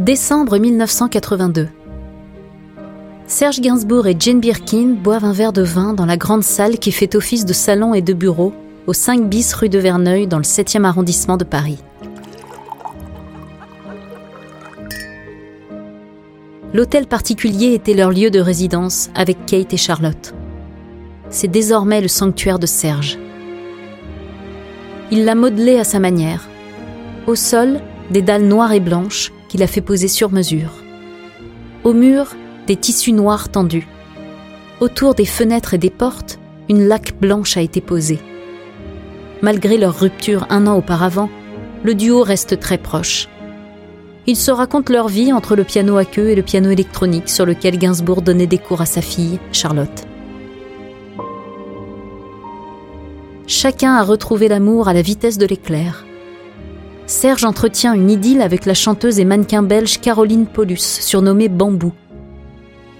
Décembre 1982. Serge Gainsbourg et Jane Birkin boivent un verre de vin dans la grande salle qui fait office de salon et de bureau au 5 bis rue de Verneuil dans le 7e arrondissement de Paris. L'hôtel particulier était leur lieu de résidence avec Kate et Charlotte. C'est désormais le sanctuaire de Serge. Il l'a modelé à sa manière. Au sol, des dalles noires et blanches a fait poser sur mesure. Au mur, des tissus noirs tendus. Autour des fenêtres et des portes, une laque blanche a été posée. Malgré leur rupture un an auparavant, le duo reste très proche. Ils se racontent leur vie entre le piano à queue et le piano électronique sur lequel Gainsbourg donnait des cours à sa fille, Charlotte. Chacun a retrouvé l'amour à la vitesse de l'éclair. Serge entretient une idylle avec la chanteuse et mannequin belge Caroline Paulus, surnommée Bambou.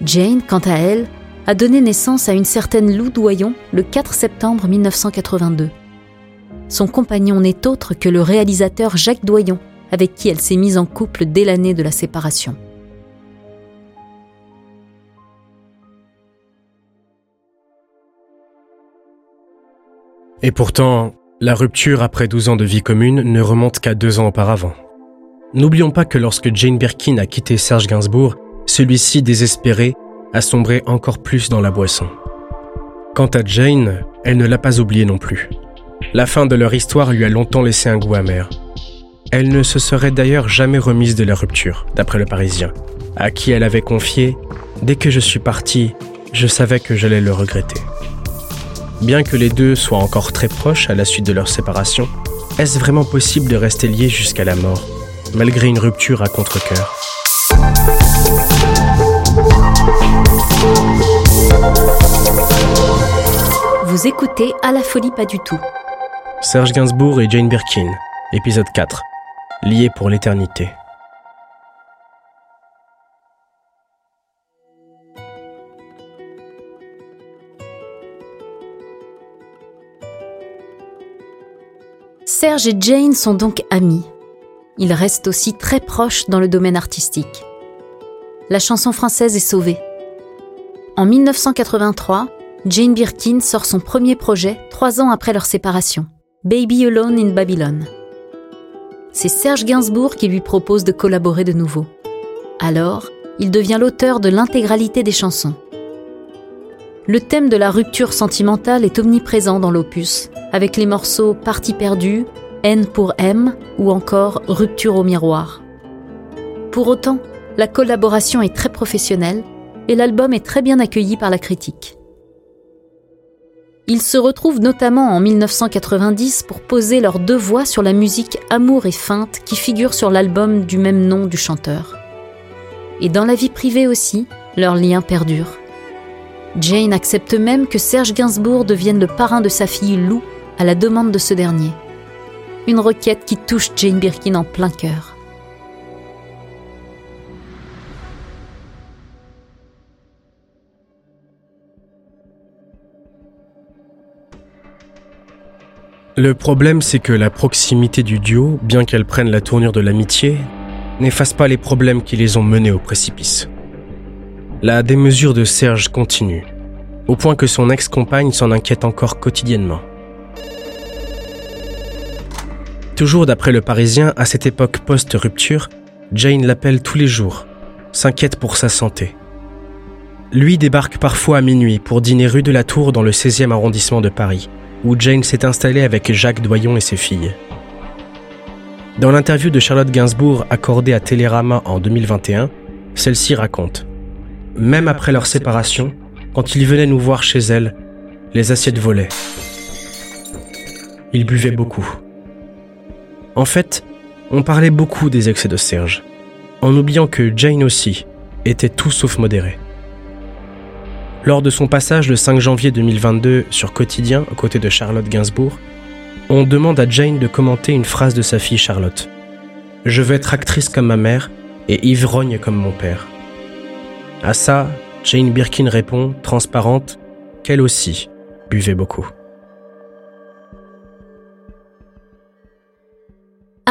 Jane, quant à elle, a donné naissance à une certaine Lou Doyon le 4 septembre 1982. Son compagnon n'est autre que le réalisateur Jacques Doyon, avec qui elle s'est mise en couple dès l'année de la séparation. Et pourtant, la rupture après 12 ans de vie commune ne remonte qu'à deux ans auparavant. N'oublions pas que lorsque Jane Birkin a quitté Serge Gainsbourg, celui-ci, désespéré, a sombré encore plus dans la boisson. Quant à Jane, elle ne l'a pas oublié non plus. La fin de leur histoire lui a longtemps laissé un goût amer. Elle ne se serait d'ailleurs jamais remise de la rupture, d'après le Parisien, à qui elle avait confié ⁇ Dès que je suis parti, je savais que j'allais le regretter ⁇ Bien que les deux soient encore très proches à la suite de leur séparation, est-ce vraiment possible de rester liés jusqu'à la mort, malgré une rupture à contre-coeur? Vous écoutez À la folie pas du tout. Serge Gainsbourg et Jane Birkin, épisode 4. Liés pour l'éternité. Serge et Jane sont donc amis. Ils restent aussi très proches dans le domaine artistique. La chanson française est sauvée. En 1983, Jane Birkin sort son premier projet trois ans après leur séparation, Baby Alone in Babylon. C'est Serge Gainsbourg qui lui propose de collaborer de nouveau. Alors, il devient l'auteur de l'intégralité des chansons. Le thème de la rupture sentimentale est omniprésent dans l'opus, avec les morceaux Partie perdue, N pour M ou encore Rupture au miroir. Pour autant, la collaboration est très professionnelle et l'album est très bien accueilli par la critique. Ils se retrouvent notamment en 1990 pour poser leurs deux voix sur la musique Amour et feinte qui figure sur l'album du même nom du chanteur. Et dans la vie privée aussi, leur lien perdure. Jane accepte même que Serge Gainsbourg devienne le parrain de sa fille Lou à la demande de ce dernier. Une requête qui touche Jane Birkin en plein cœur. Le problème, c'est que la proximité du duo, bien qu'elle prenne la tournure de l'amitié, n'efface pas les problèmes qui les ont menés au précipice. La démesure de Serge continue. au point que son ex-compagne s'en inquiète encore quotidiennement. Toujours d'après le Parisien, à cette époque post-rupture, Jane l'appelle tous les jours, s'inquiète pour sa santé. Lui débarque parfois à minuit pour dîner rue de la Tour dans le 16e arrondissement de Paris, où Jane s'est installée avec Jacques Doyon et ses filles. Dans l'interview de Charlotte Gainsbourg accordée à Télérama en 2021, celle-ci raconte Même après leur séparation, quand il venait nous voir chez elle, les assiettes volaient. Il buvait beaucoup. En fait, on parlait beaucoup des excès de Serge, en oubliant que Jane aussi était tout sauf modérée. Lors de son passage le 5 janvier 2022 sur Quotidien aux côtés de Charlotte Gainsbourg, on demande à Jane de commenter une phrase de sa fille Charlotte. Je veux être actrice comme ma mère et ivrogne comme mon père. À ça, Jane Birkin répond, transparente, qu'elle aussi buvait beaucoup.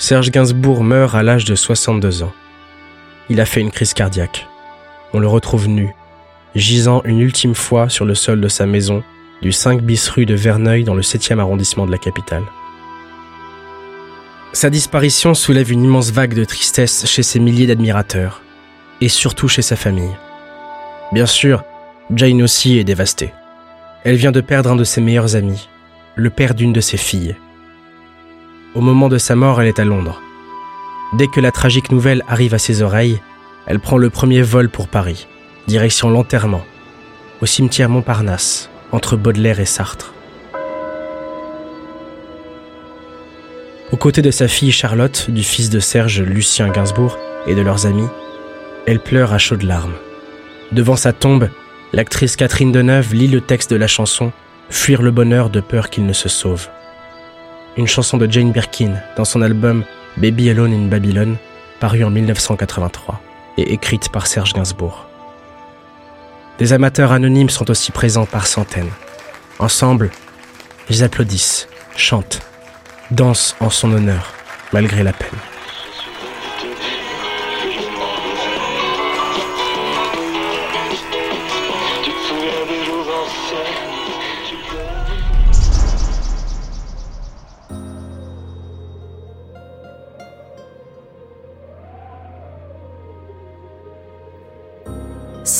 Serge Gainsbourg meurt à l'âge de 62 ans. Il a fait une crise cardiaque. On le retrouve nu, gisant une ultime fois sur le sol de sa maison du 5 bis rue de Verneuil dans le 7e arrondissement de la capitale. Sa disparition soulève une immense vague de tristesse chez ses milliers d'admirateurs, et surtout chez sa famille. Bien sûr, Jane aussi est dévastée. Elle vient de perdre un de ses meilleurs amis, le père d'une de ses filles. Au moment de sa mort, elle est à Londres. Dès que la tragique nouvelle arrive à ses oreilles, elle prend le premier vol pour Paris direction l'enterrement, au cimetière Montparnasse, entre Baudelaire et Sartre. Aux côtés de sa fille Charlotte, du fils de Serge Lucien Gainsbourg et de leurs amis, elle pleure à chaudes larmes. Devant sa tombe, l'actrice Catherine Deneuve lit le texte de la chanson Fuir le bonheur de peur qu'il ne se sauve. Une chanson de Jane Birkin dans son album Baby Alone in Babylon, paru en 1983 et écrite par Serge Gainsbourg. Des amateurs anonymes sont aussi présents par centaines. Ensemble, ils applaudissent, chantent, dansent en son honneur, malgré la peine.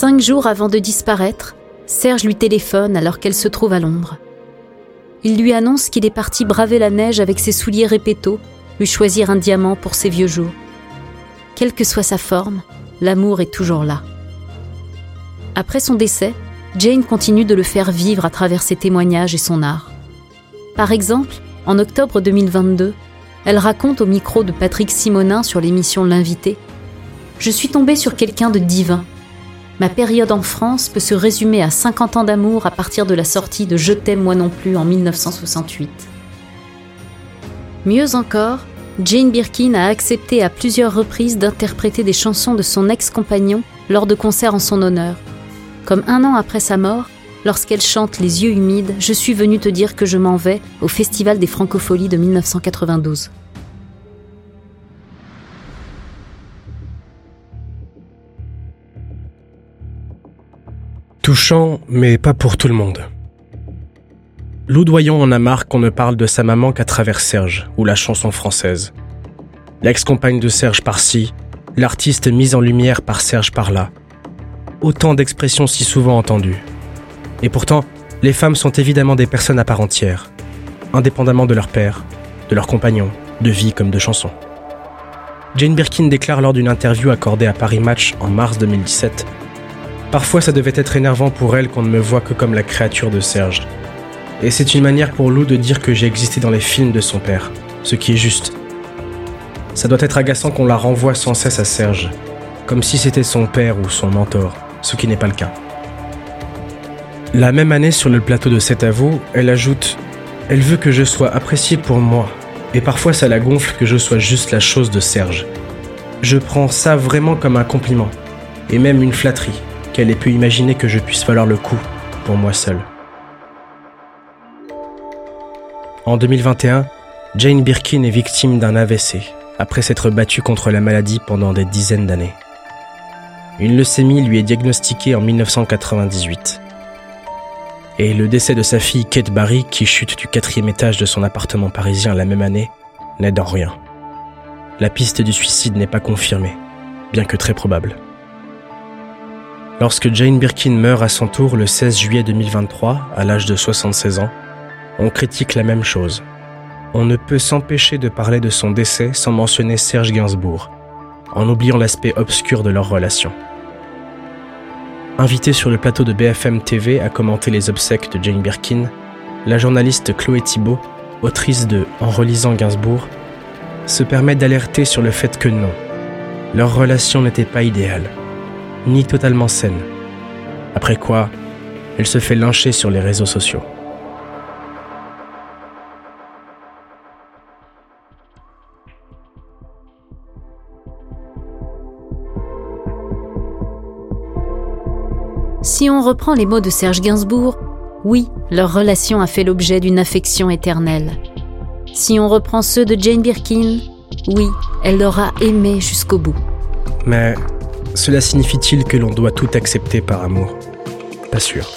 Cinq jours avant de disparaître, Serge lui téléphone alors qu'elle se trouve à Londres. Il lui annonce qu'il est parti braver la neige avec ses souliers répétos, lui choisir un diamant pour ses vieux jours. Quelle que soit sa forme, l'amour est toujours là. Après son décès, Jane continue de le faire vivre à travers ses témoignages et son art. Par exemple, en octobre 2022, elle raconte au micro de Patrick Simonin sur l'émission L'invité Je suis tombée sur quelqu'un de divin Ma période en France peut se résumer à 50 ans d'amour à partir de la sortie de Je t'aime moi non plus en 1968. Mieux encore, Jane Birkin a accepté à plusieurs reprises d'interpréter des chansons de son ex-compagnon lors de concerts en son honneur. Comme un an après sa mort, lorsqu'elle chante Les yeux humides, Je suis venue te dire que je m'en vais au Festival des Francopholies de 1992. Touchant, mais pas pour tout le monde. Lou Doyon en a marre qu'on ne parle de sa maman qu'à travers Serge ou la chanson française. L'ex-compagne de Serge par-ci, l'artiste mise en lumière par Serge par-là. Autant d'expressions si souvent entendues. Et pourtant, les femmes sont évidemment des personnes à part entière, indépendamment de leur père, de leur compagnon, de vie comme de chansons. Jane Birkin déclare lors d'une interview accordée à Paris Match en mars 2017 Parfois, ça devait être énervant pour elle qu'on ne me voit que comme la créature de Serge. Et c'est une manière pour Lou de dire que j'ai existé dans les films de son père, ce qui est juste. Ça doit être agaçant qu'on la renvoie sans cesse à Serge, comme si c'était son père ou son mentor, ce qui n'est pas le cas. La même année, sur le plateau de Cet Avou, elle ajoute Elle veut que je sois apprécié pour moi, et parfois ça la gonfle que je sois juste la chose de Serge. Je prends ça vraiment comme un compliment, et même une flatterie, qu'elle ait pu imaginer que je puisse valoir le coup pour moi seul. En 2021, Jane Birkin est victime d'un AVC, après s'être battue contre la maladie pendant des dizaines d'années. Une leucémie lui est diagnostiquée en 1998. Et le décès de sa fille Kate Barry, qui chute du quatrième étage de son appartement parisien la même année, n'aide en rien la piste du suicide n'est pas confirmée, bien que très probable. Lorsque Jane Birkin meurt à son tour le 16 juillet 2023, à l'âge de 76 ans, on critique la même chose. On ne peut s'empêcher de parler de son décès sans mentionner Serge Gainsbourg, en oubliant l'aspect obscur de leur relation. Invitée sur le plateau de BFM TV à commenter les obsèques de Jane Birkin, la journaliste Chloé Thibault, autrice de En relisant Gainsbourg, se permet d'alerter sur le fait que non, leur relation n'était pas idéale, ni totalement saine. Après quoi, elle se fait lyncher sur les réseaux sociaux. Si on reprend les mots de Serge Gainsbourg, oui, leur relation a fait l'objet d'une affection éternelle. Si on reprend ceux de Jane Birkin, oui, elle l'aura aimé jusqu'au bout. Mais cela signifie-t-il que l'on doit tout accepter par amour? Pas sûr.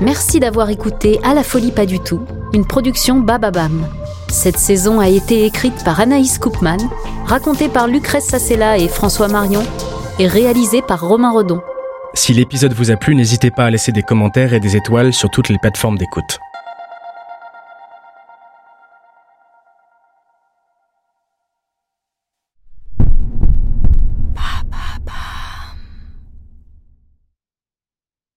Merci d'avoir écouté À la folie pas du tout, une production Bababam. Cette saison a été écrite par Anaïs Koopman, racontée par Lucrèce Sassella et François Marion, et réalisée par Romain Redon. Si l'épisode vous a plu, n'hésitez pas à laisser des commentaires et des étoiles sur toutes les plateformes d'écoute.